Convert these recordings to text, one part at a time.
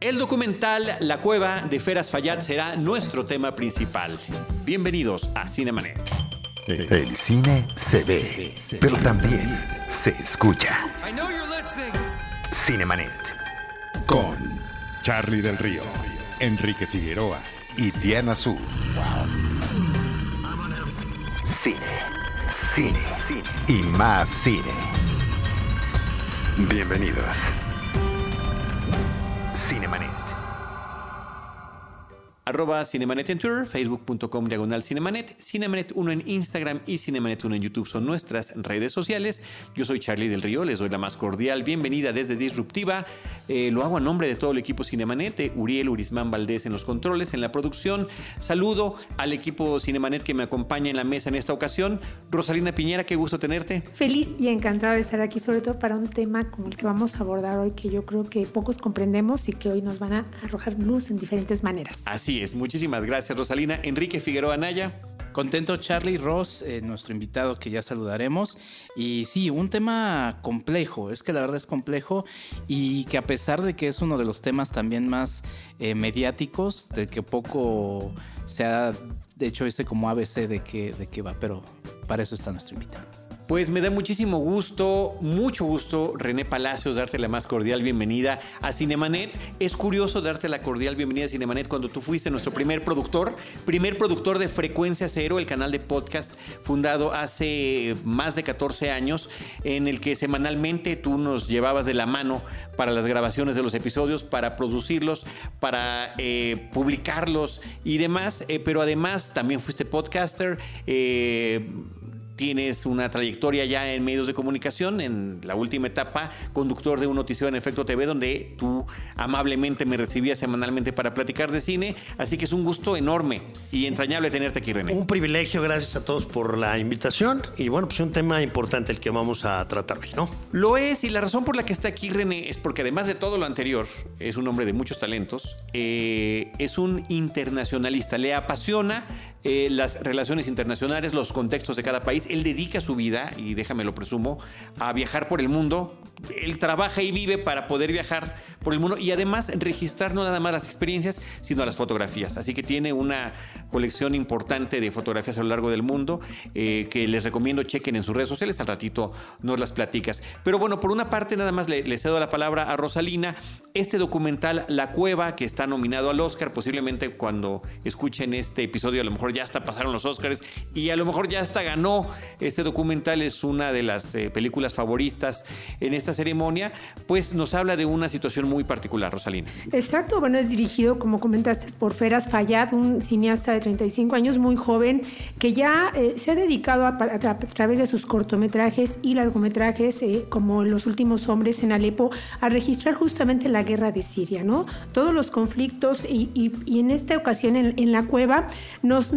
El documental La Cueva de Feras Fayad será nuestro tema principal. Bienvenidos a Cinemanet. El cine se ve, pero también se escucha. Cinemanet. Con Charlie del Río, Enrique Figueroa y Diana Su. Cine, cine, cine y más cine. Bienvenidos. Cinemanet. Arroba Cinemanet en Twitter, facebook.com diagonal Cinemanet, Cinemanet 1 en Instagram y Cinemanet 1 en YouTube son nuestras redes sociales. Yo soy Charlie del Río, les doy la más cordial bienvenida desde Disruptiva. Eh, lo hago a nombre de todo el equipo Cinemanet, de Uriel Urismán Valdés en los controles, en la producción. Saludo al equipo Cinemanet que me acompaña en la mesa en esta ocasión. Rosalina Piñera, qué gusto tenerte. Feliz y encantada de estar aquí, sobre todo para un tema como el que vamos a abordar hoy, que yo creo que pocos comprendemos y que hoy nos van a arrojar luz en diferentes maneras. Así muchísimas gracias Rosalina. Enrique Figueroa Naya. Contento Charlie Ross, eh, nuestro invitado que ya saludaremos. Y sí, un tema complejo, es que la verdad es complejo y que a pesar de que es uno de los temas también más eh, mediáticos, de que poco se ha hecho ese como ABC de que, de que va, pero para eso está nuestro invitado. Pues me da muchísimo gusto, mucho gusto, René Palacios, darte la más cordial bienvenida a Cinemanet. Es curioso darte la cordial bienvenida a Cinemanet cuando tú fuiste nuestro primer productor, primer productor de Frecuencia Cero, el canal de podcast fundado hace más de 14 años, en el que semanalmente tú nos llevabas de la mano para las grabaciones de los episodios, para producirlos, para eh, publicarlos y demás. Eh, pero además también fuiste podcaster. Eh, tienes una trayectoria ya en medios de comunicación, en la última etapa, conductor de un noticiero en Efecto TV, donde tú amablemente me recibías semanalmente para platicar de cine. Así que es un gusto enorme y entrañable tenerte aquí, René. Un privilegio, gracias a todos por la invitación. Y bueno, pues un tema importante el que vamos a tratar hoy, ¿no? Lo es, y la razón por la que está aquí René es porque además de todo lo anterior, es un hombre de muchos talentos, eh, es un internacionalista, le apasiona eh, las relaciones internacionales, los contextos de cada país. Él dedica su vida, y déjame lo presumo, a viajar por el mundo. Él trabaja y vive para poder viajar por el mundo y además registrar no nada más las experiencias, sino las fotografías. Así que tiene una colección importante de fotografías a lo largo del mundo eh, que les recomiendo chequen en sus redes sociales. Al ratito nos las platicas. Pero bueno, por una parte nada más le, le cedo la palabra a Rosalina. Este documental La Cueva, que está nominado al Oscar, posiblemente cuando escuchen este episodio a lo mejor ya hasta pasaron los Oscars y a lo mejor ya hasta ganó. Este documental es una de las eh, películas favoritas en esta ceremonia, pues nos habla de una situación muy particular, Rosalina. Exacto, bueno, es dirigido, como comentaste, por Feras Fayad, un cineasta de 35 años, muy joven, que ya eh, se ha dedicado a, través de sus cortometrajes y largometrajes, eh, como Los últimos hombres en Alepo, a registrar justamente la guerra de Siria, ¿no? Todos los conflictos y, y, en esta ocasión en, la cueva nos,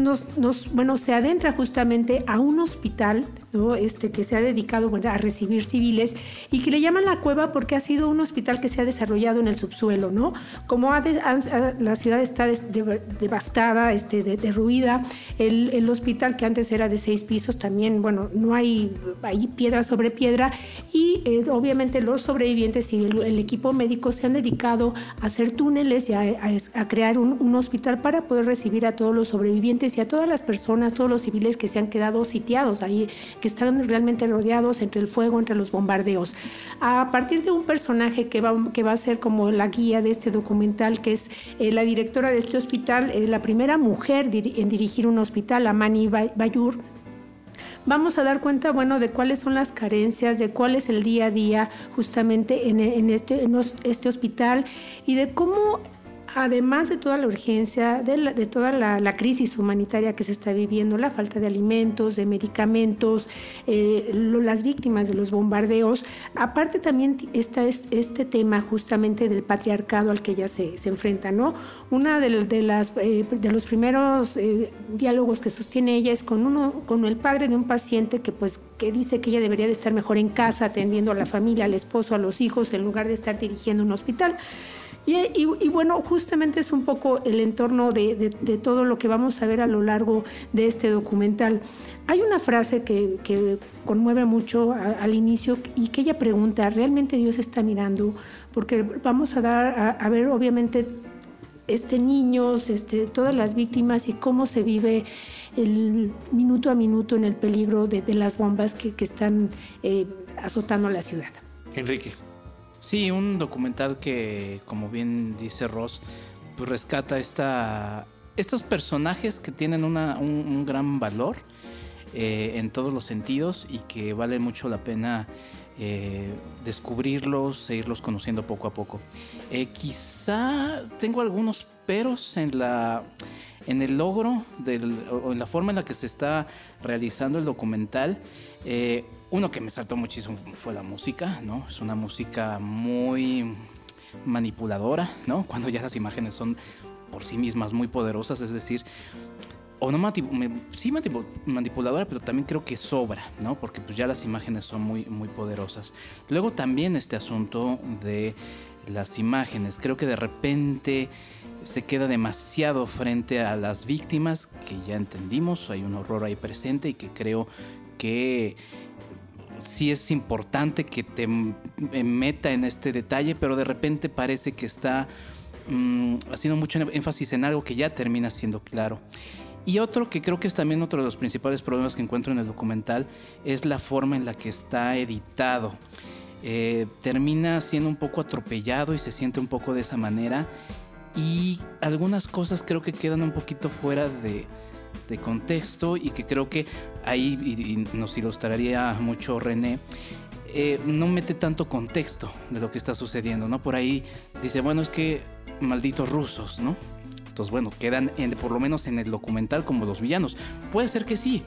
bueno, se adentra justamente a un hospital ¿no? este, que se ha dedicado bueno, a recibir civiles y que llaman la cueva porque ha sido un hospital que se ha desarrollado en el subsuelo, ¿no? Como ha de, ha, la ciudad está de, de, devastada, este, derruida, el, el, hospital que antes era de seis pisos también, bueno, no hay, hay piedra sobre piedra y eh, obviamente los sobrevivientes y el, el, equipo médico se han dedicado a hacer túneles y a, a, a crear un, un hospital para poder recibir a todos los sobrevivientes y a todas las personas, todos los civiles que se han quedado sitiados ahí, que están realmente rodeados entre el fuego, entre los bombardeos. A partir de un personaje que va, que va a ser como la guía de este documental, que es eh, la directora de este hospital, eh, la primera mujer en dirigir un hospital, Amani Bayur, vamos a dar cuenta, bueno, de cuáles son las carencias, de cuál es el día a día justamente en, en, este, en este hospital y de cómo además de toda la urgencia, de, la, de toda la, la, crisis humanitaria que se está viviendo, la falta de alimentos, de medicamentos, eh, las víctimas de los bombardeos, aparte también está es, este tema justamente del patriarcado al que se, se enfrenta, ¿no? Una de, de las, eh, de los primeros eh, diálogos que sostiene ella es con, uno, con el padre de un paciente que pues que dice que ella debería de estar mejor en casa atendiendo a la familia, al esposo, a los hijos, en lugar de estar dirigiendo un hospital Y, bueno, justamente es un poco el entorno de, todo lo que vamos a ver a lo largo de este documental. Hay una frase que, conmueve mucho al inicio y que ella pregunta, ¿realmente Dios está mirando? Porque vamos a dar a, ver obviamente este niños, este, todas las víctimas y cómo se vive el minuto a minuto en el peligro de, las bombas que, están eh, azotando la ciudad. Enrique. Sí, un documental que, como bien dice Ross, pues rescata esta, estos personajes que tienen un, gran valor eh, en todos los sentidos y que vale mucho la pena eh, descubrirlos e irlos conociendo poco a poco. Eh, quizá tengo algunos peros en la en el logro del, o en la forma en la que se está realizando el documental. Uno que me saltó muchísimo fue la música, ¿no? Es una música muy manipuladora, ¿no? Cuando ya las imágenes son por sí mismas muy poderosas, es decir, o no sí manipuladora, pero también creo que sobra, ¿no? Porque pues ya las imágenes son muy, muy poderosas. Luego también este asunto de las imágenes, creo que de repente se queda demasiado frente a las víctimas, que ya entendimos, hay un horror ahí presente y que creo que sí es importante que te meta en este detalle, pero de repente parece que está mm, haciendo mucho énfasis en algo que ya termina siendo claro. Y otro que creo que es también otro de los principales problemas que encuentro en el documental es la forma en la que está editado. Eh, termina siendo un poco atropellado y se siente un poco de esa manera. Y algunas cosas creo que quedan un poquito fuera de contexto y que creo que ahí y, nos ilustraría mucho René. Eh, no mete tanto contexto de lo que está sucediendo, ¿no? Por ahí dice, bueno, es que malditos rusos, ¿no? Entonces, bueno, quedan en, por lo menos en el documental como los villanos. Puede ser que sí,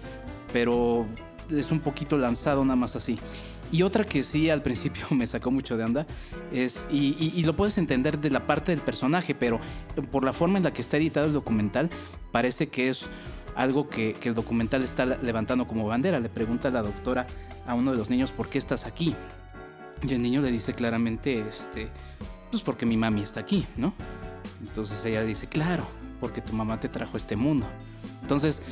pero es un poquito lanzado nada más así. Y otra que sí al principio me sacó mucho de onda es, y, y, lo puedes entender de la parte del personaje, pero por la forma en la que está editado el documental, parece que es algo que, el documental está levantando como bandera. Le pregunta a la doctora a uno de los niños, ¿por qué estás aquí? Y el niño le dice claramente, este, pues porque mi mami está aquí, ¿no? Entonces ella dice, claro, porque tu mamá te trajo a este mundo. Entonces,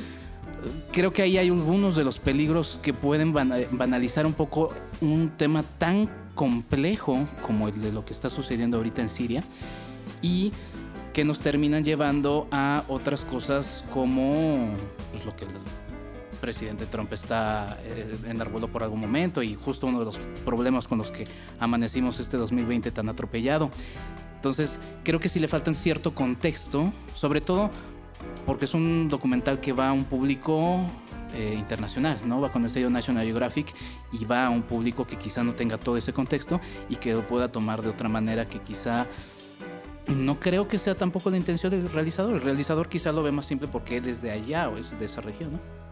creo que ahí hay algunos de los peligros que pueden banalizar un poco un tema tan complejo como el de lo que está sucediendo ahorita en Siria y que nos terminan llevando a otras cosas como pues, lo que el presidente Trump está eh, enarbolado por algún momento y justo uno de los problemas con los que amanecimos este 2020 tan atropellado. Entonces, creo que sí le falta cierto contexto, sobre todo porque es un documental que va a un público eh, internacional, ¿no? Va con el sello National Geographic y va a un público que quizá no tenga todo ese contexto y que lo pueda tomar de otra manera que quizá no creo que sea tampoco la intención del realizador. El realizador quizá lo ve más simple porque él es de allá o es de esa región, ¿no?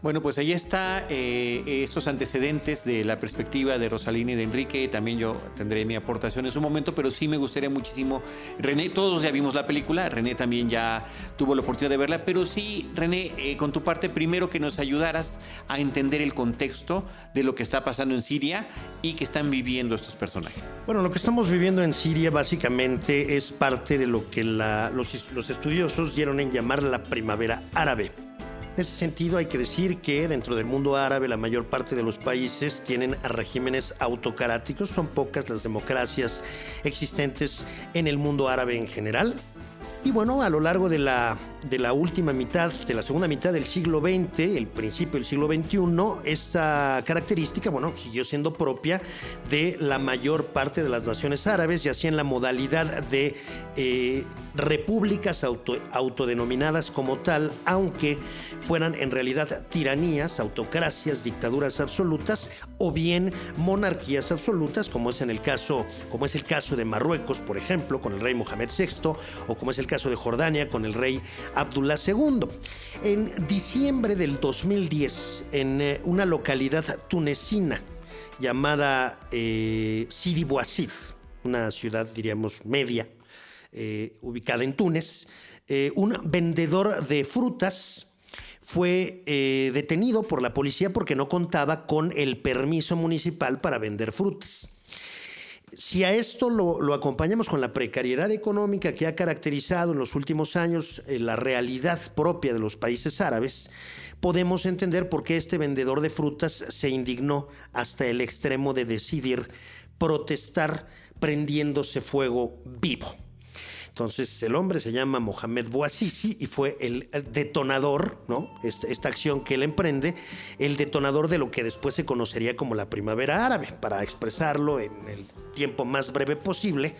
Bueno, pues ahí está eh, estos antecedentes de la perspectiva de Rosalina y de Enrique. También yo tendré mi aportación en su momento, pero sí me gustaría muchísimo. René, todos ya vimos la película, René también ya tuvo la oportunidad de verla, pero sí, René, eh, con tu parte, primero que nos ayudaras a entender el contexto de lo que está pasando en Siria y que están viviendo estos personajes. Bueno, lo que estamos viviendo en Siria básicamente es parte de lo que los, los estudiosos dieron en llamar la primavera árabe. En ese sentido, hay que decir que dentro del mundo árabe la mayor parte de los países tienen regímenes autocráticos, son pocas las democracias existentes en el mundo árabe en general. Y bueno, a lo largo de la, de la última mitad, de la segunda mitad del siglo XX, el principio del siglo XXI, esta característica, bueno, siguió siendo propia de la mayor parte de las naciones árabes, ya sea en la modalidad de eh, repúblicas autodenominadas como tal, aunque fueran en realidad tiranías, autocracias, dictaduras absolutas o bien monarquías absolutas, como es en el caso, como es el caso de Marruecos, por ejemplo, con el rey Mohamed VI, o como es el caso de Jordania con el rey Abdullah II. En diciembre del 2010, en eh, una localidad tunecina llamada eh, Sidi Bouazid, una ciudad, diríamos, media, eh, ubicada en Túnez, eh, un vendedor de frutas fue detenido por la policía porque no contaba con el permiso municipal para vender frutas. Si a esto lo, acompañamos con la precariedad económica que ha caracterizado en los últimos años eh, la realidad propia de los países árabes, podemos entender por qué este vendedor de frutas se indignó hasta el extremo de decidir protestar prendiéndose fuego vivo. Entonces el hombre se llama Mohamed Bouazizi y fue el detonador, ¿no? Esta, esta, acción que él emprende, el detonador de lo que después se conocería como la primavera árabe. Para expresarlo en el tiempo más breve posible,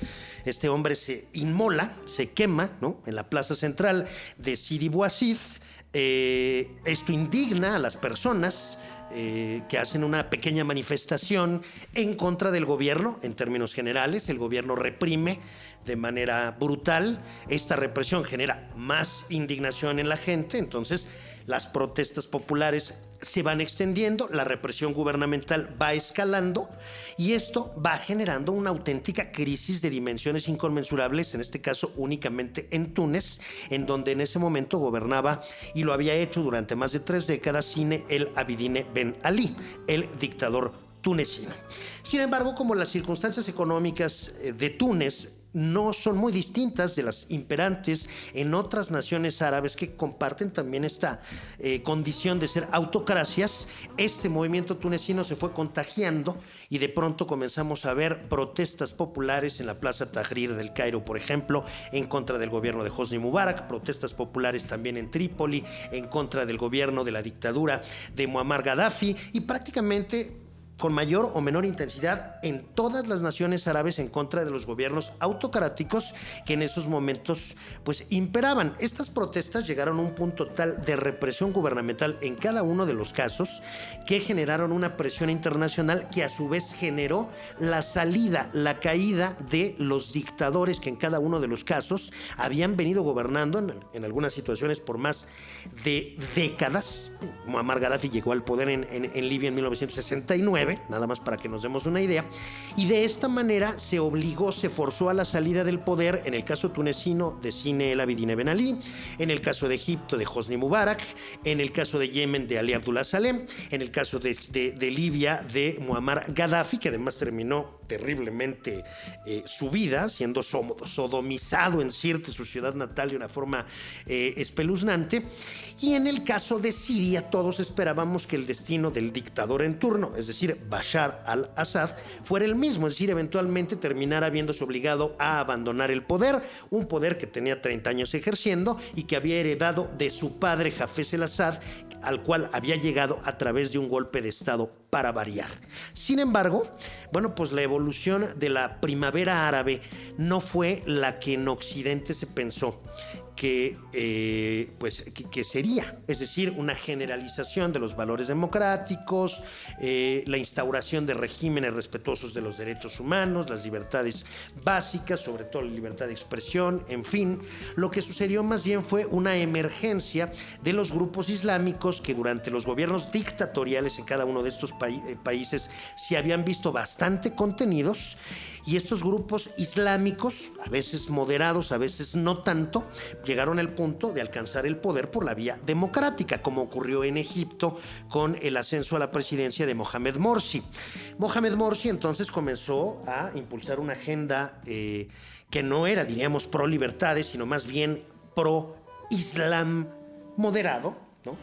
este hombre se inmola, se quema, ¿no? En la plaza central de Sidi Bouaziz. Eh, esto indigna a las personas eh, que hacen una pequeña manifestación en contra del gobierno, en términos generales. El gobierno reprime de manera brutal. Esta represión genera más indignación en la gente, entonces las protestas populares se van extendiendo, la represión gubernamental va escalando y esto va generando una auténtica crisis de dimensiones inconmensurables, en este caso únicamente en Túnez, en donde en ese momento gobernaba y lo había hecho durante más de tres décadas Cine el Abidine Ben Ali, el dictador tunecino. Sin embargo, como las circunstancias económicas eh, de Túnez no son muy distintas de las imperantes en otras naciones árabes que comparten también esta eh, condición de ser autocracias. Este movimiento tunecino se fue contagiando y de pronto comenzamos a ver protestas populares en la Plaza Tahrir del Cairo, por ejemplo, en contra del gobierno de Hosni Mubarak, protestas populares también en Trípoli, en contra del gobierno de la dictadura de Muammar Gaddafi y prácticamente con mayor o menor intensidad en todas las naciones árabes en contra de los gobiernos autocráticos que en esos momentos pues imperaban. Estas protestas llegaron a un punto tal de represión gubernamental en cada uno de los casos que generaron una presión internacional que a su vez generó la salida, la caída de los dictadores que en cada uno de los casos habían venido gobernando en, algunas situaciones por más de décadas. Muammar Gaddafi llegó al poder en, en, en Libia en 1969 nada más para que nos demos una idea, y de esta manera se obligó, se forzó a la salida del poder, en el caso tunecino de Cine El Abidine Ben Ali, en el caso de Egipto de Hosni Mubarak, en el caso de Yemen de Ali Abdullah Salem, en el caso de, de, de Libia de Muammar Gaddafi, que además terminó terriblemente eh, su vida, siendo sodomizado en Sirte, su ciudad natal, de una forma eh, espeluznante. Y en el caso de Siria, todos esperábamos que el destino del dictador en turno, es decir, Bashar al-Assad, fuera el mismo, es decir, eventualmente terminara viéndose obligado a abandonar el poder, un poder que tenía 30 años ejerciendo y que había heredado de su padre Hafez el-Assad, al cual había llegado a través de un golpe de Estado para variar. Sin embargo, bueno, pues la evolución de la primavera árabe no fue la que en Occidente se pensó que, eh, pues, que, sería, es decir, una generalización de los valores democráticos, eh, la instauración de regímenes respetuosos de los derechos humanos, las libertades básicas, sobre todo la libertad de expresión, en fin, lo que sucedió más bien fue una emergencia de los grupos islámicos que durante los gobiernos dictatoriales en cada uno de estos pa países se habían visto bastante contenidos y estos grupos islámicos, a veces moderados, a veces no tanto, llegaron al punto de alcanzar el poder por la vía democrática, como ocurrió en Egipto con el ascenso a la presidencia de Mohamed Morsi. Mohamed Morsi entonces comenzó a impulsar una agenda eh, que no era, diríamos, pro libertades, sino más bien pro islam moderado, ¿no?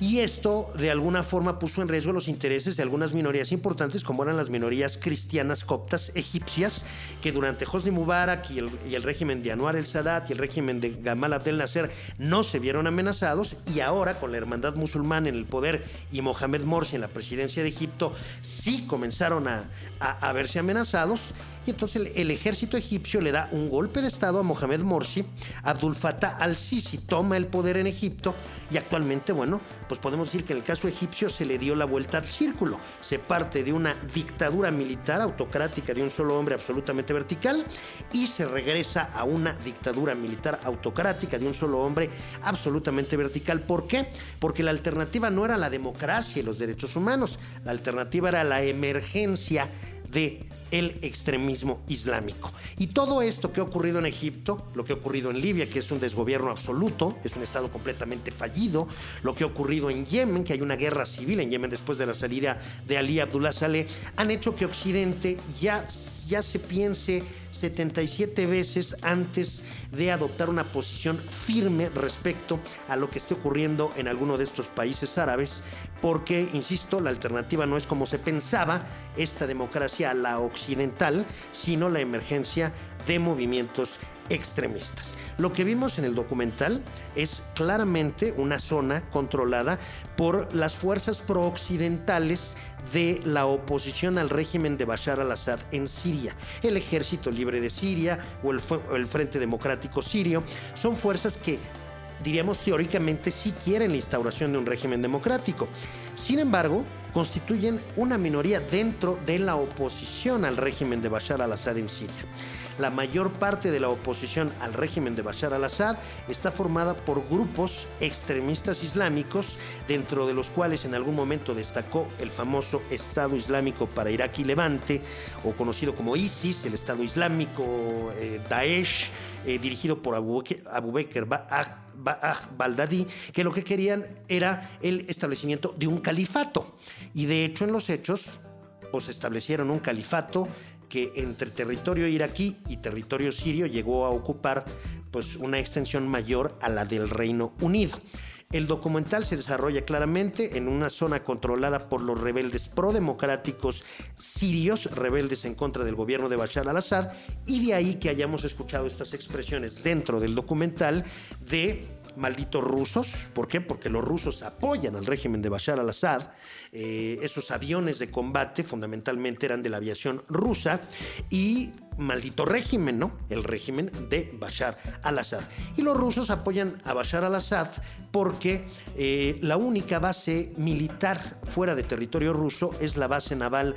Y esto de alguna forma puso en riesgo los intereses de algunas minorías importantes como eran las minorías cristianas coptas egipcias que durante Hosni Mubarak y el, el régimen de Anwar el-Sadat y el régimen de Gamal Abdel Nasser no se vieron amenazados y ahora con la hermandad musulmana en el poder y Mohamed Morsi en la presidencia de Egipto sí comenzaron a, a verse amenazados y entonces el, el, ejército egipcio le da un golpe de estado a Mohamed Morsi, Abdul Fattah al-Sisi toma el poder en Egipto y actualmente, bueno, pues podemos decir que en el caso egipcio se le dio la vuelta al círculo. Se parte de una dictadura militar autocrática de un solo hombre absolutamente vertical y se regresa a una dictadura militar autocrática de un solo hombre absolutamente vertical. ¿Por qué? Porque la alternativa no era la democracia y los derechos humanos, la alternativa era la emergencia de el extremismo islámico. Y todo esto que ha ocurrido en Egipto, lo que ha ocurrido en Libia, que es un desgobierno absoluto, es un estado completamente fallido, lo que ha ocurrido en Yemen, que hay una guerra civil en Yemen después de la salida de Ali Abdullah Saleh, han hecho que Occidente ya ya se piense 77 veces antes de adoptar una posición firme respecto a lo que esté ocurriendo en alguno de estos países árabes, porque, insisto, la alternativa no es como se pensaba, esta democracia a la occidental, sino la emergencia de movimientos extremistas. Lo que vimos en el documental es claramente una zona controlada por las fuerzas prooccidentales de la oposición al régimen de Bashar al-Assad en Siria. El Ejército Libre de Siria o el, Frente Democrático Sirio son fuerzas que diríamos teóricamente sí quieren la instauración de un régimen democrático. Sin embargo, constituyen una minoría dentro de la oposición al régimen de Bashar al-Assad en Siria. La mayor parte de la oposición al régimen de Bashar al-Assad está formada por grupos extremistas islámicos, dentro de los cuales en algún momento destacó el famoso Estado Islámico para Irak y Levante, o conocido como ISIS, el Estado Islámico eh, Daesh, eh, dirigido por Abu, Bakr Baldadi, que lo que querían era el establecimiento de un califato. Y de hecho en los hechos, pues establecieron un califato que entre territorio iraquí y territorio sirio llegó a ocupar pues, una extensión mayor a la del Reino Unido. El documental se desarrolla claramente en una zona controlada por los rebeldes prodemocráticos sirios, rebeldes en contra del gobierno de Bashar al-Assad, y de ahí que hayamos escuchado estas expresiones dentro del documental de malditos rusos. ¿Por qué? Porque los rusos apoyan al régimen de Bashar al-Assad. Eh, esos aviones de combate fundamentalmente eran de la aviación rusa y maldito régimen, ¿no? El régimen de Bashar al-Assad. Y los rusos apoyan a Bashar al-Assad porque eh, la única base militar fuera de territorio ruso es la base naval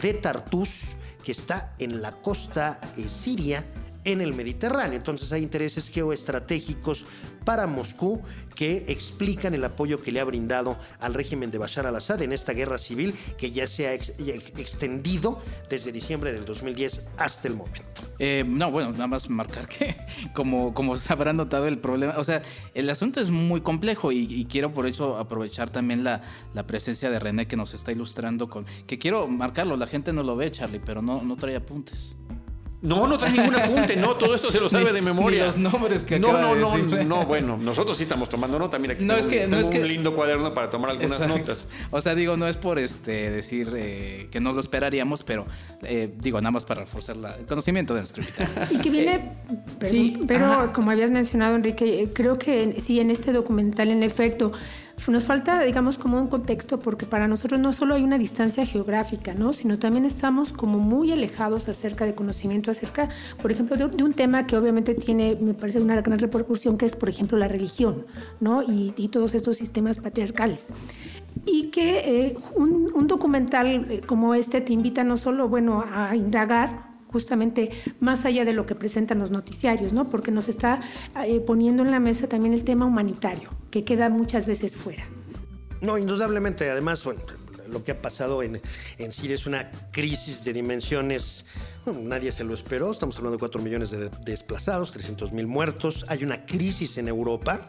de Tartus, que está en la costa eh, siria en el Mediterráneo. Entonces hay intereses geoestratégicos para Moscú que explican el apoyo que le ha brindado al régimen de Bashar al-Assad en esta guerra civil que ya se ha extendido desde diciembre del 2010 hasta el momento. Eh, no, bueno, nada más marcar que como, como se habrá notado el problema, o sea, el asunto es muy complejo y, quiero por eso aprovechar también la, la, presencia de René que nos está ilustrando con, que quiero marcarlo, la gente no lo ve, Charlie, pero no, no trae apuntes. No, no trae ningún apunte, no, todo esto se lo sabe de memoria. los nombres que No, no, no, no, bueno, nosotros sí estamos tomando nota. Mira, aquí no es que, no es que... un lindo cuaderno para tomar algunas notas. O sea, digo, no es por este decir eh, que no lo esperaríamos, pero eh, digo, nada más para reforzar el conocimiento de nuestro invitado. Y que viene, sí, pero como habías mencionado, Enrique, creo que sí, en este documental, en efecto, nos falta, digamos, como un contexto, porque para nosotros no solo hay una distancia geográfica, ¿no? Sino también estamos como muy alejados acerca de conocimiento, acerca, por ejemplo, de, un tema que obviamente tiene, me parece, una gran repercusión, que es, por ejemplo, la religión, ¿no? Y, todos estos sistemas patriarcales. Y que eh, un, un, documental eh, como este te invita no solo, bueno, a indagar, justamente más allá de lo que presentan los noticiarios, ¿no? Porque nos está eh, poniendo en la mesa también el tema humanitario, que queda muchas veces fuera. No, indudablemente. Además, lo que ha pasado en, en Siria es una crisis de dimensiones. nadie se lo esperó. Estamos hablando de 4 millones de desplazados, 300 mil muertos. Hay una crisis en Europa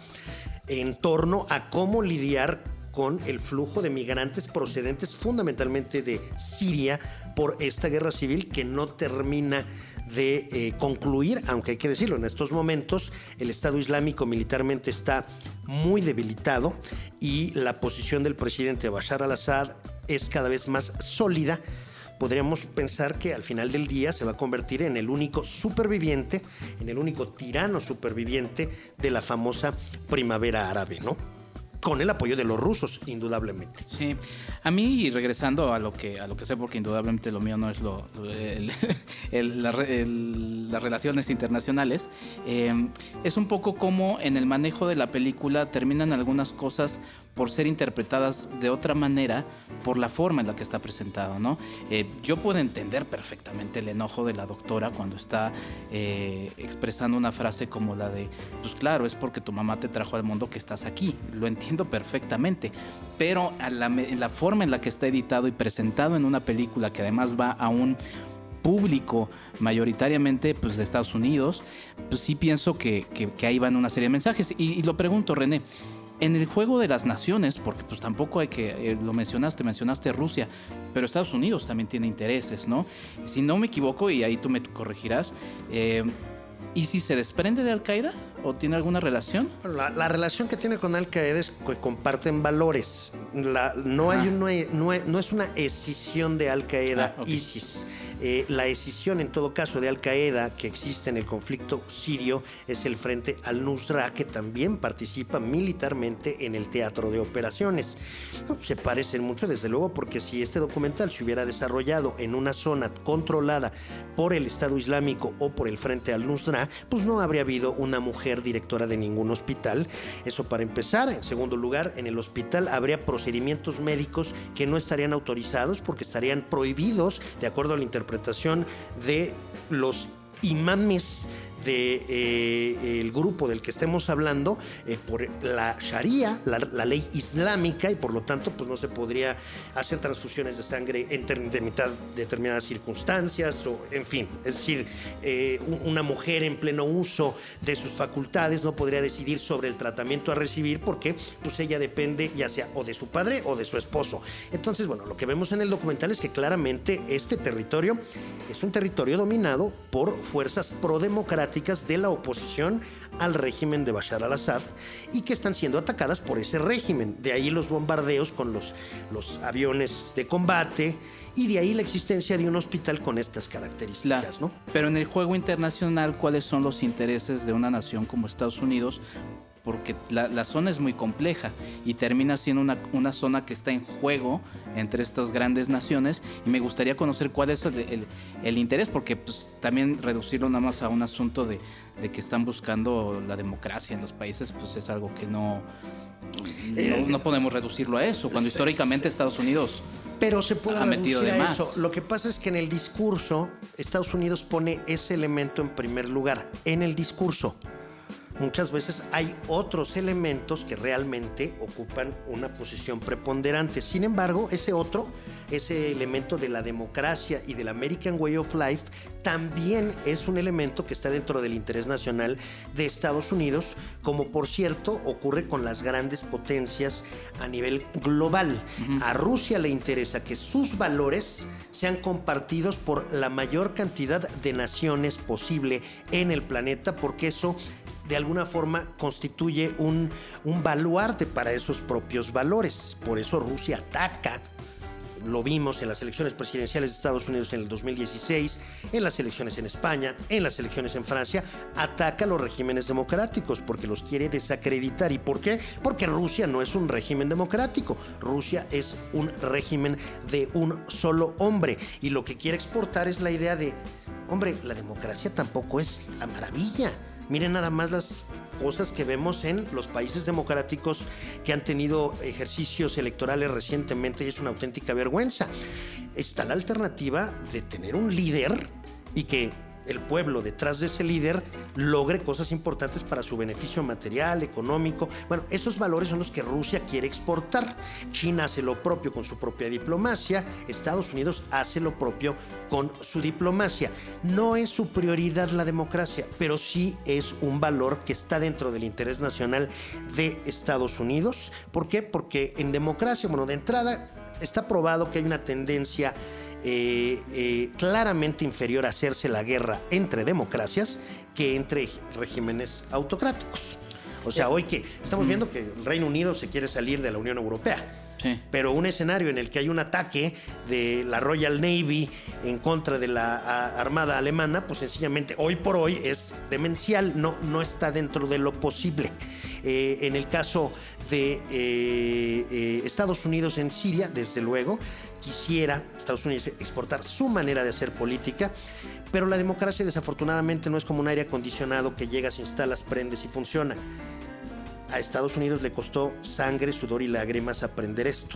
en torno a cómo lidiar con el flujo de migrantes procedentes fundamentalmente de Siria por esta guerra civil que no termina de eh, concluir, aunque hay que decirlo, en estos momentos el Estado Islámico militarmente está muy debilitado y la posición del presidente Bashar al-Assad es cada vez más sólida. Podríamos pensar que al final del día se va a convertir en el único superviviente, en el único tirano superviviente de la famosa primavera árabe, ¿no? Con el apoyo de los rusos, indudablemente. A mí regresando a lo que a lo que sé, porque indudablemente lo mío no es lo, las relaciones internacionales, eh, es un poco como en el manejo de la película terminan algunas cosas por ser interpretadas de otra manera por la forma en la que está presentado, ¿no? Eh, yo puedo entender perfectamente el enojo de la doctora cuando está eh, expresando una frase como la de, pues claro, es porque tu mamá te trajo al mundo que estás aquí, lo entiendo perfectamente, pero a la, la forma en la que está editado y presentado en una película que además va a un público mayoritariamente pues, de Estados Unidos, pues sí pienso que, ahí van una serie de mensajes. Y, y lo pregunto, René, en el juego de las naciones, porque pues tampoco hay que, eh, lo mencionaste, mencionaste Rusia, pero Estados Unidos también tiene intereses, ¿no? Si no me equivoco, y ahí tú me corregirás, eh, ¿y si se desprende de Al Qaeda o tiene alguna relación? La, la relación que tiene con Al Qaeda es que comparten valores. La- no, hay Ah. no, es- no es una escisión de Al Qaeda Ah. ISIS. Eh, la escisión, en todo caso, de Al Qaeda que existe en el conflicto sirio es el Frente al-Nusra, que también participa militarmente en el teatro de operaciones. Se parecen mucho, desde luego, porque si este documental se hubiera desarrollado en una zona controlada por el Estado Islámico o por el Frente al-Nusra, pues no habría habido una mujer directora de ningún hospital. Eso para empezar. En segundo lugar, en el hospital habría procedimientos médicos que no estarían autorizados porque estarían prohibidos de acuerdo a la interpretación de los imames del de, eh, grupo del que estemos hablando eh, por la Sharia, la, ley islámica, y por lo tanto pues no se podría hacer transfusiones de sangre en de mitad determinadas circunstancias, o en fin, es decir, eh, un- una mujer en pleno uso de sus facultades no podría decidir sobre el tratamiento a recibir porque pues ella depende ya sea o de su padre o de su esposo. Entonces, bueno, lo que vemos en el documental es que claramente este territorio es un territorio dominado por fuerzas de la oposición al régimen de Bashar al-Assad y que están siendo atacadas por ese régimen. De ahí los bombardeos con los, los aviones de combate y de ahí la existencia de un hospital con estas características, ¿no? Pero en el juego internacional, ¿cuáles son los intereses de una nación como Estados Unidos? Porque la, la zona es muy compleja y termina siendo una, una zona que está en juego entre estas grandes naciones y me gustaría conocer cuál es el, el- el interés, porque pues, también reducirlo nada más a un asunto de, de que están buscando la democracia en los países, pues es algo que no, no, no podemos reducirlo a eso, cuando históricamente Estados Unidos Pero se puede Ha reducir de a más. eso. Lo que pasa es que en el discurso, Estados Unidos pone ese elemento en primer lugar. En el discurso. Muchas veces hay otros elementos que realmente ocupan una posición preponderante. Sin embargo, ese otro, ese elemento de la democracia y del American Way of Life, también es un elemento que está dentro del interés nacional de Estados Unidos, como por cierto ocurre con las grandes potencias a nivel global. A Rusia le interesa que sus valores sean compartidos por la mayor cantidad de naciones posible en el planeta, porque eso de alguna forma constituye un, un baluarte para esos propios valores. Por eso Rusia ataca. Lo vimos en las elecciones presidenciales de Estados Unidos en el 2016, en las elecciones en España, en las elecciones en Francia, ataca a los regímenes democráticos porque los quiere desacreditar. ¿Y por qué? Porque Rusia no es un régimen democrático. Rusia es un régimen de un solo hombre. Y lo que quiere exportar es la idea de, hombre, la democracia tampoco es la maravilla. Miren nada más las cosas que vemos en los países democráticos que han tenido ejercicios electorales recientemente y es una auténtica vergüenza. Está la alternativa de tener un líder y que el pueblo detrás de ese líder logre cosas importantes para su beneficio material, económico. Bueno, esos valores son los que Rusia quiere exportar. China hace lo propio con su propia diplomacia, Estados Unidos hace lo propio con su diplomacia. No es su prioridad la democracia, pero sí es un valor que está dentro del interés nacional de Estados Unidos. ¿Por qué? Porque en democracia, bueno, de entrada está probado que hay una tendencia eh, eh, claramente inferior a hacerse la guerra entre democracias que entre regímenes autocráticos. O sea, hoy que estamos viendo que el Reino Unido se quiere salir de la Unión Europea. Sí. Pero un escenario en el que hay un ataque de la Royal Navy en contra de la a, Armada Alemana, pues sencillamente hoy por hoy es demencial, no, no está dentro de lo posible. Eh, en el caso de eh, eh, Estados Unidos en Siria, desde luego, quisiera Estados Unidos exportar su manera de hacer política, pero la democracia desafortunadamente no es como un aire acondicionado que llegas, instalas, prendes y funciona. A Estados Unidos le costó sangre, sudor y lágrimas aprender esto.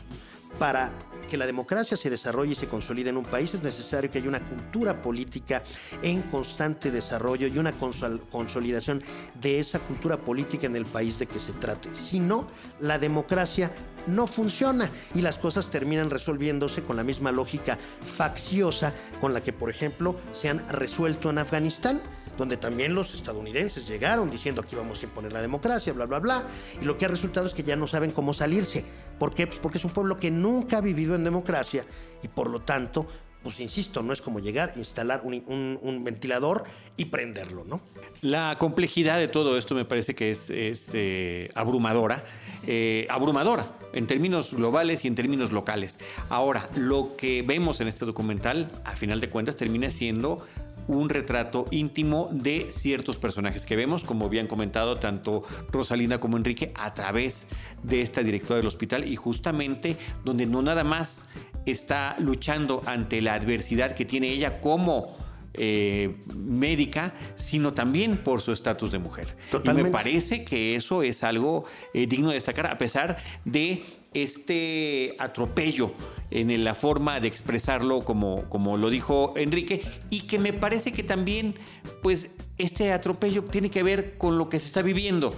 Para que la democracia se desarrolle y se consolide en un país es necesario que haya una cultura política en constante desarrollo y una consol- consolidación de esa cultura política en el país de que se trate. Si no, la democracia no funciona y las cosas terminan resolviéndose con la misma lógica facciosa con la que, por ejemplo, se han resuelto en Afganistán donde también los estadounidenses llegaron diciendo aquí vamos a imponer la democracia, bla, bla, bla. Y lo que ha resultado es que ya no saben cómo salirse. ¿Por qué? Pues porque es un pueblo que nunca ha vivido en democracia y por lo tanto pues insisto, no es como llegar, instalar un, ventilador y prenderlo, ¿no? La complejidad de todo esto me parece que es, eh, abrumadora, eh, abrumadora en términos globales y en términos locales. Ahora, lo que vemos en este documental, a final de cuentas, termina siendo un retrato íntimo de ciertos personajes que vemos, como habían comentado tanto Rosalina como Enrique, a través de esta directora del hospital y justamente donde no nada más está luchando ante la adversidad que tiene ella como eh, médica, sino también por su estatus de mujer. Y me parece que eso es algo eh, digno de destacar, a pesar de este atropello en la forma de expresarlo, como, como lo dijo Enrique, y que me parece que también, pues, este atropello tiene que ver con lo que se está viviendo.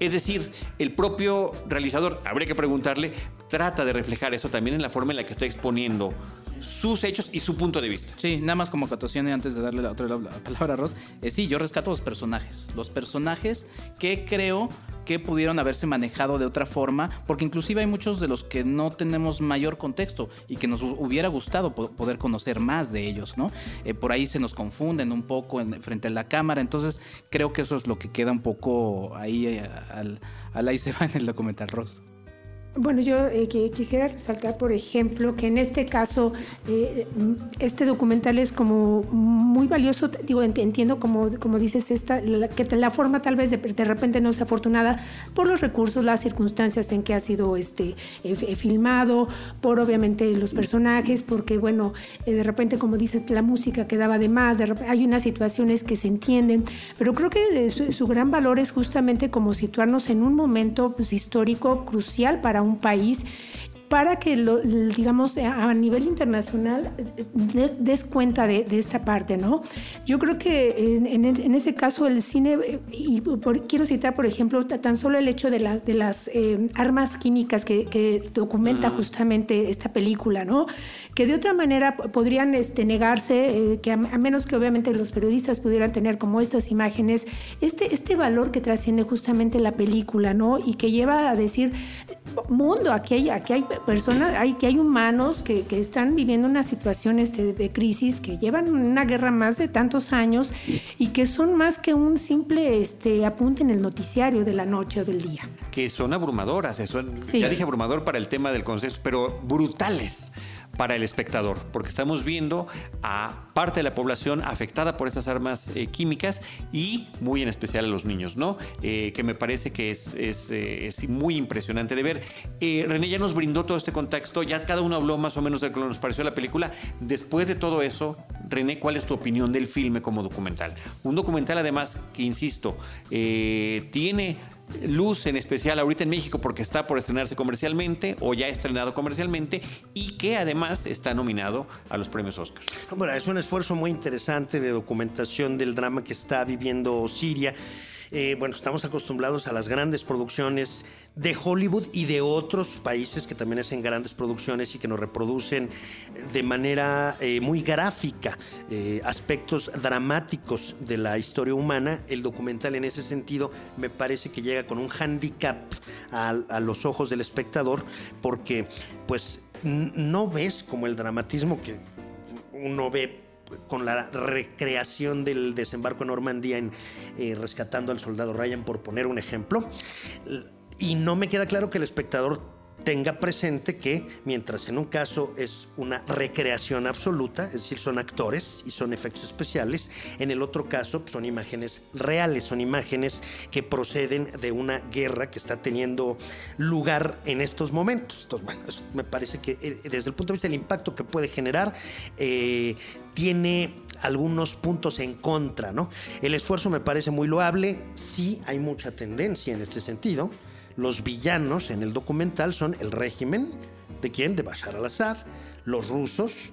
Es decir, el propio realizador, habría que preguntarle, trata de reflejar eso también en la forma en la que está exponiendo sus hechos y su punto de vista. Sí, nada más como acotación antes de darle la otra palabra a Ross, sí, yo rescato los personajes, los personajes que creo que pudieron haberse manejado de otra forma, porque inclusive hay muchos de los que no tenemos mayor contexto y que nos hubiera gustado poder conocer más de ellos, ¿no? Eh, por ahí se nos confunden un poco en, frente a la cámara, entonces creo que eso es lo que queda un poco ahí eh, al, al ahí se va en el documental Ross. Bueno, yo eh, quisiera resaltar, por ejemplo, que en este caso eh, este documental es como muy valioso, digo, entiendo como, como dices, esta, que la forma tal vez de, de, repente no es afortunada por los recursos, las circunstancias en que ha sido este, eh, filmado, por obviamente los personajes, porque bueno, de repente como dices, la música quedaba de más, de hay unas situaciones que se entienden, pero creo que su, su, gran valor es justamente como situarnos en un momento pues, histórico crucial para un país para que, lo, digamos, a nivel internacional des, cuenta de, esta parte, ¿no? Yo creo que en, ese caso el cine, y quiero citar, por ejemplo, tan solo el hecho de, de las eh, armas químicas que, documenta justamente esta película, ¿no? Que de otra manera podrían este, negarse, eh, que a, menos que obviamente los periodistas pudieran tener como estas imágenes, este, este valor que trasciende justamente la película, ¿no? Y que lleva a decir, mundo, aquí hay, aquí hay personas, hay, que hay humanos que, están viviendo una situación este, de crisis, que llevan una guerra más de tantos años y que son más que un simple este, apunte en el noticiario de la noche o del día. Que son abrumadoras, son, ya dije abrumador para el tema del consenso, pero brutales para el espectador, porque estamos viendo a parte de la población afectada por estas armas eh, químicas y muy en especial a los niños, ¿no? Eh, que me parece que es, eh, es, muy impresionante de ver. René ya nos brindó todo este contexto, ya cada uno habló más o menos de lo que nos pareció la película. Después de todo eso, René, ¿cuál es tu opinión del filme como documental? Un documental además que, insisto, tiene luz en especial ahorita en México porque está por estrenarse comercialmente o ya estrenado comercialmente y que además está nominado a los premios Oscar. Bueno, es un esfuerzo muy interesante de documentación del drama que está viviendo Siria. Eh, bueno, estamos acostumbrados a las grandes producciones de Hollywood y de otros países que también hacen grandes producciones y que nos reproducen de manera eh, muy gráfica eh, aspectos dramáticos de la historia humana. El documental en ese sentido me parece que llega con un handicap a, a los ojos del espectador porque pues no ves como el dramatismo que uno ve con la recreación del desembarco en Normandía en eh, Rescatando al Soldado Ryan, por poner un ejemplo. Y no me queda claro que el espectador tenga presente que mientras en un caso es una recreación absoluta, es decir, son actores y son efectos especiales, en el otro caso son imágenes reales, son imágenes que proceden de una guerra que está teniendo lugar en estos momentos. Entonces, bueno, me parece que eh, desde el punto de vista del impacto que puede generar, eh, tiene algunos puntos en contra, ¿no? El esfuerzo me parece muy loable, sí hay mucha tendencia en este sentido los villanos en el documental son el régimen de quién? De Bashar al-Assad, los rusos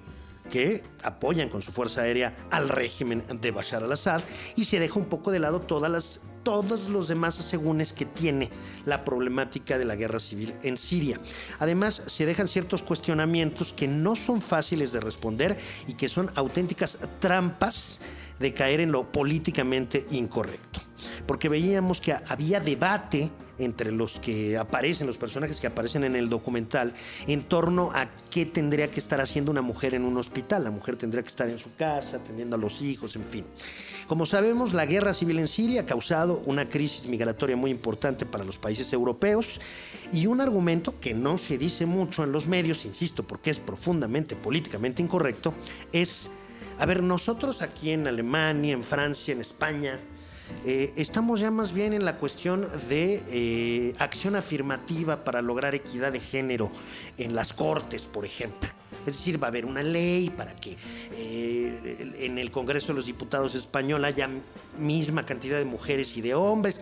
que apoyan con su fuerza aérea al régimen de Bashar al-Assad y se deja un poco de lado todas las todos los demás asegúnes que tiene la problemática de la guerra civil en Siria. Además, se dejan ciertos cuestionamientos que no son fáciles de responder y que son auténticas trampas de caer en lo políticamente incorrecto. Porque veíamos que había debate entre los que aparecen, los personajes que aparecen en el documental, en torno a qué tendría que estar haciendo una mujer en un hospital. La mujer tendría que estar en su casa, atendiendo a los hijos, en fin. Como sabemos, la guerra civil en Siria ha causado una crisis migratoria muy importante para los países europeos y un argumento que no se dice mucho en los medios, insisto, porque es profundamente políticamente incorrecto, es, a ver, nosotros aquí en Alemania, en Francia, en España, eh, estamos ya más bien en la cuestión de eh, acción afirmativa para lograr equidad de género en las cortes, por ejemplo. Es decir, va a haber una ley para que eh, en el Congreso de los Diputados español haya misma cantidad de mujeres y de hombres.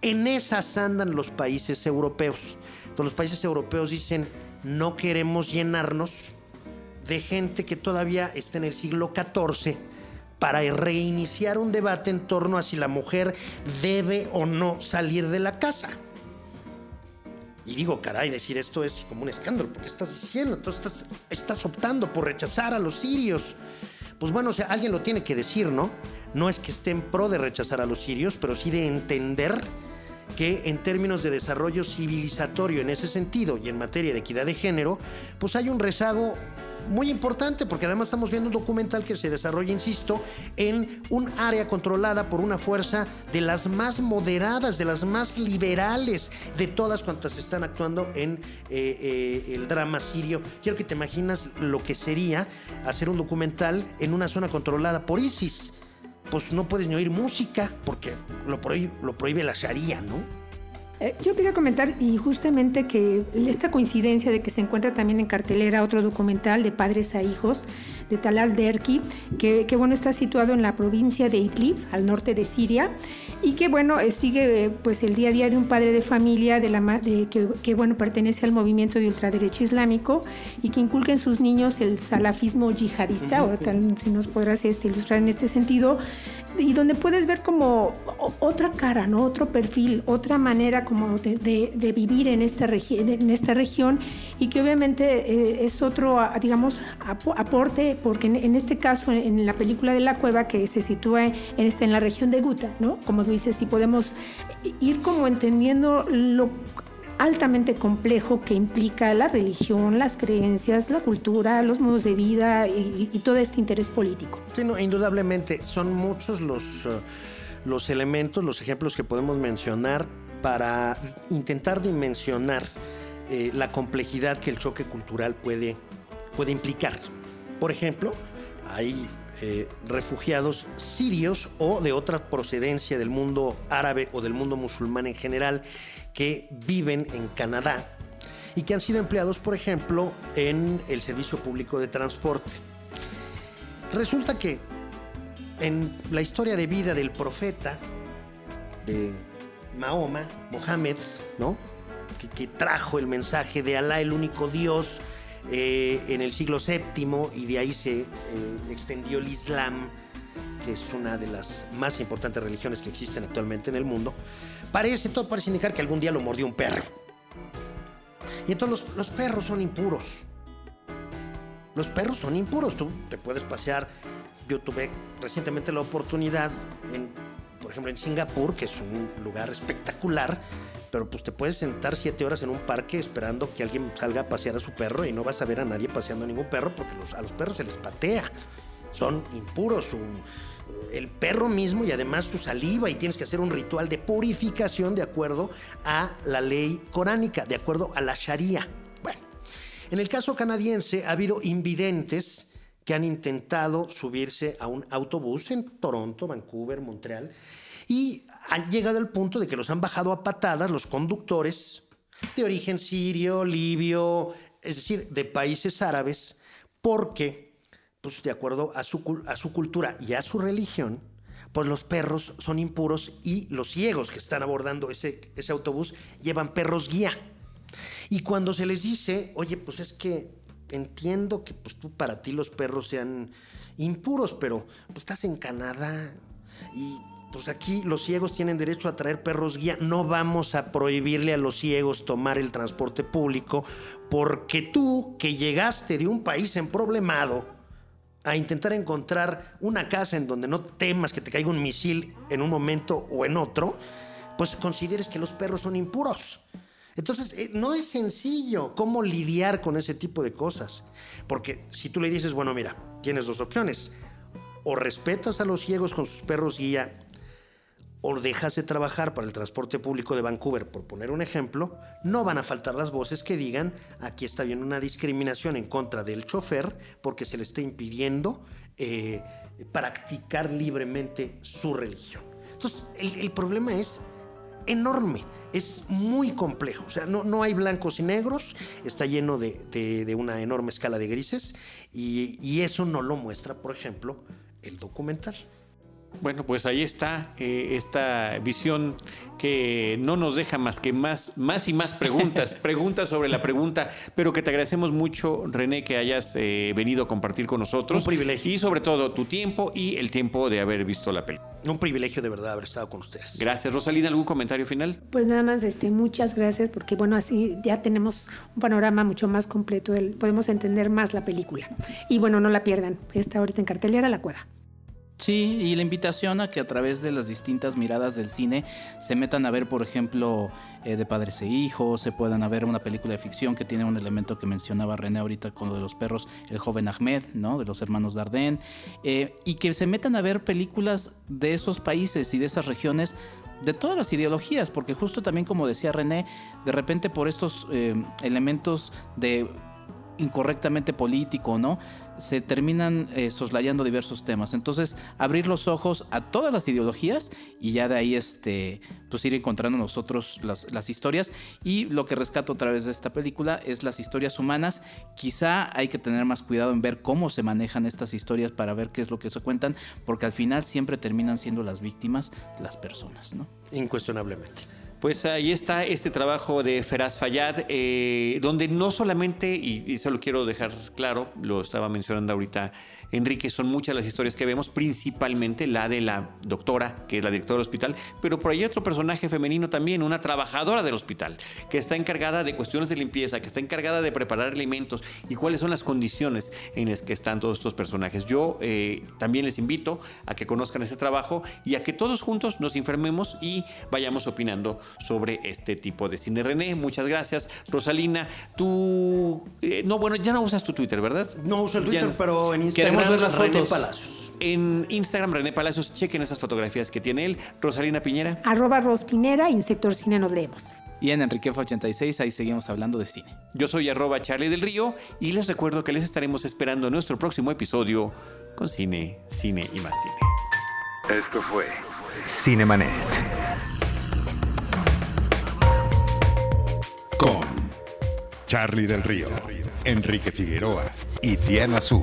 En esas andan los países europeos. Entonces, los países europeos dicen, no queremos llenarnos de gente que todavía está en el siglo XIV para reiniciar un debate en torno a si la mujer debe o no salir de la casa. Y digo, caray, decir esto es como un escándalo, porque estás diciendo, entonces estás, estás optando por rechazar a los sirios. Pues bueno, o sea, alguien lo tiene que decir, ¿no? No es que esté en pro de rechazar a los sirios, pero sí de entender que en términos de desarrollo civilizatorio en ese sentido y en materia de equidad de género, pues hay un rezago muy importante porque además estamos viendo un documental que se desarrolla, insisto, en un área controlada por una fuerza de las más moderadas, de las más liberales de todas cuantas están actuando en eh, eh, el drama sirio. Quiero que te imaginas lo que sería hacer un documental en una zona controlada por ISIS pues no puedes ni oír música porque lo prohíbe, lo prohíbe la Sharia, ¿no? Eh, yo quería comentar y justamente que esta coincidencia de que se encuentra también en cartelera otro documental de padres a hijos de Talal Derki, que, que, bueno está situado en la provincia de Idlib, al norte de Siria, y que bueno eh, sigue pues el día a día de un padre de familia de la de, que, que, bueno pertenece al movimiento de ultraderecha islámico y que inculca en sus niños el salafismo yihadista, o tal, si nos podrás este, ilustrar en este sentido, y donde puedes ver como otra cara, ¿no? otro perfil, otra manera como de, de, de vivir en en esta región y que obviamente eh, es otro, digamos, aporte, porque en, en, este caso, en la película de la cueva que se sitúa en, este, en la región de Guta, ¿no? como tú dices, si podemos ir como entendiendo lo altamente complejo que implica la religión, las creencias, la cultura, los modos de vida y, y todo este interés político. Sí, no, indudablemente son muchos los, uh, los elementos, los ejemplos que podemos mencionar para intentar dimensionar eh, la complejidad que el choque cultural puede, puede implicar. Por ejemplo, hay eh, refugiados sirios o de otra procedencia del mundo árabe o del mundo musulmán en general que viven en Canadá y que han sido empleados, por ejemplo, en el servicio público de transporte. Resulta que en la historia de vida del profeta, de Mahoma, Mohammed, ¿no? Que, que, trajo el mensaje de Alá, el único Dios, eh, en el siglo VII y de ahí se eh, extendió el Islam, que es una de las más importantes religiones que existen actualmente en el mundo. Parece, todo parece indicar que algún día lo mordió un perro. Y entonces los, los perros son impuros. Los perros son impuros. Tú te puedes pasear. Yo tuve recientemente la oportunidad en por ejemplo, en Singapur, que es un lugar espectacular, pero pues te puedes sentar siete horas en un parque esperando que alguien salga a pasear a su perro y no vas a ver a nadie paseando a ningún perro porque a los perros se les patea. Son impuros. El perro mismo y además su saliva y tienes que hacer un ritual de purificación de acuerdo a la ley coránica, de acuerdo a la Sharia. Bueno, en el caso canadiense ha habido invidentes que han intentado subirse a un autobús en Toronto, Vancouver, Montreal, y han llegado al punto de que los han bajado a patadas los conductores de origen sirio, libio, es decir, de países árabes, porque, pues de acuerdo a su, cultura y a su religión, pues los perros son impuros y los ciegos que están abordando ese, ese autobús llevan perros guía. Y cuando se les dice, oye, pues es que entiendo que pues tú para ti los perros sean impuros, pero pues estás en Canadá y pues aquí los ciegos tienen derecho a traer perros guía. No vamos a prohibirle a los ciegos tomar el transporte público porque tú que llegaste de un país en problemado a intentar encontrar una casa en donde no temas que te caiga un misil en un momento o en otro, pues consideres que los perros son impuros. Entonces, eh, no es sencillo cómo lidiar con ese tipo de cosas. Porque si tú le dices, bueno, mira, tienes dos opciones. O respetas a los ciegos con sus perros guía, o dejas de trabajar para el transporte público de Vancouver, por poner un ejemplo, no van a faltar las voces que digan, aquí está bien una discriminación en contra del chofer porque se le está impidiendo eh, practicar libremente su religión. Entonces, el problema es enorme es muy complejo. O sea, no, no hay blancos y negros, está lleno de, de, una enorme escala de grises y, y, eso no lo muestra, por ejemplo, el documental. Bueno, pues ahí está eh, esta visión que no nos deja más que más, más y más preguntas, preguntas sobre la pregunta, pero que te agradecemos mucho, René, que hayas eh, venido a compartir con nosotros. Un privilegio. Y sobre todo tu tiempo y el tiempo de haber visto la película. Un privilegio de verdad haber estado con ustedes. Gracias. Rosalina, ¿algún comentario final? Pues nada más, este, muchas gracias, porque bueno, así ya tenemos un panorama mucho más completo, del, podemos entender más la película. Y bueno, no la pierdan, está ahorita en cartelera La Cueva. Sí, y la invitación a que a través de las distintas miradas del cine se metan a ver, por ejemplo, eh, de padres e hijos, se puedan a ver una película de ficción que tiene un elemento que mencionaba René ahorita con lo de los perros, el joven Ahmed, ¿no? De los hermanos Dardenne, eh, y que se metan a ver películas de esos países y de esas regiones de todas las ideologías, porque justo también como decía René, de repente por estos eh, elementos de incorrectamente político, ¿no? Se terminan eh, soslayando diversos temas. Entonces, abrir los ojos a todas las ideologías y ya de ahí, este, pues ir encontrando nosotros las, las, historias. Y lo que rescato a través de esta película es las historias humanas. Quizá hay que tener más cuidado en ver cómo se manejan estas historias para ver qué es lo que se cuentan, porque al final siempre terminan siendo las víctimas las personas, ¿no? Incuestionablemente. Pues ahí está este trabajo de Feraz Fayad, eh, donde no solamente, y, y se lo quiero dejar claro, lo estaba mencionando ahorita Enrique, son muchas las historias que vemos, principalmente la de la doctora, que es la directora del hospital, pero por ahí hay otro personaje femenino también, una trabajadora del hospital, que está encargada de cuestiones de limpieza, que está encargada de preparar alimentos y cuáles son las condiciones en las que están todos estos personajes. Yo eh, también les invito a que conozcan ese trabajo y a que todos juntos nos informemos y vayamos opinando sobre este tipo de cine. René, muchas gracias. Rosalina, tú... Eh, no, bueno, ya no usas tu Twitter, ¿verdad? No uso el Twitter, Ya- pero en Instagram Ver las René fotos. Palacios. En Instagram, René Palacios, chequen esas fotografías que tiene él. Rosalina Piñera. Arroba Rospinera y en Sector Cine nos leemos. Y en Enriquefa86 ahí seguimos hablando de cine. Yo soy arroba Charlie del Río y les recuerdo que les estaremos esperando en nuestro próximo episodio con cine, cine y más cine. Esto fue Cinemanet. Con Charlie del Río, Enrique Figueroa y Diana Su.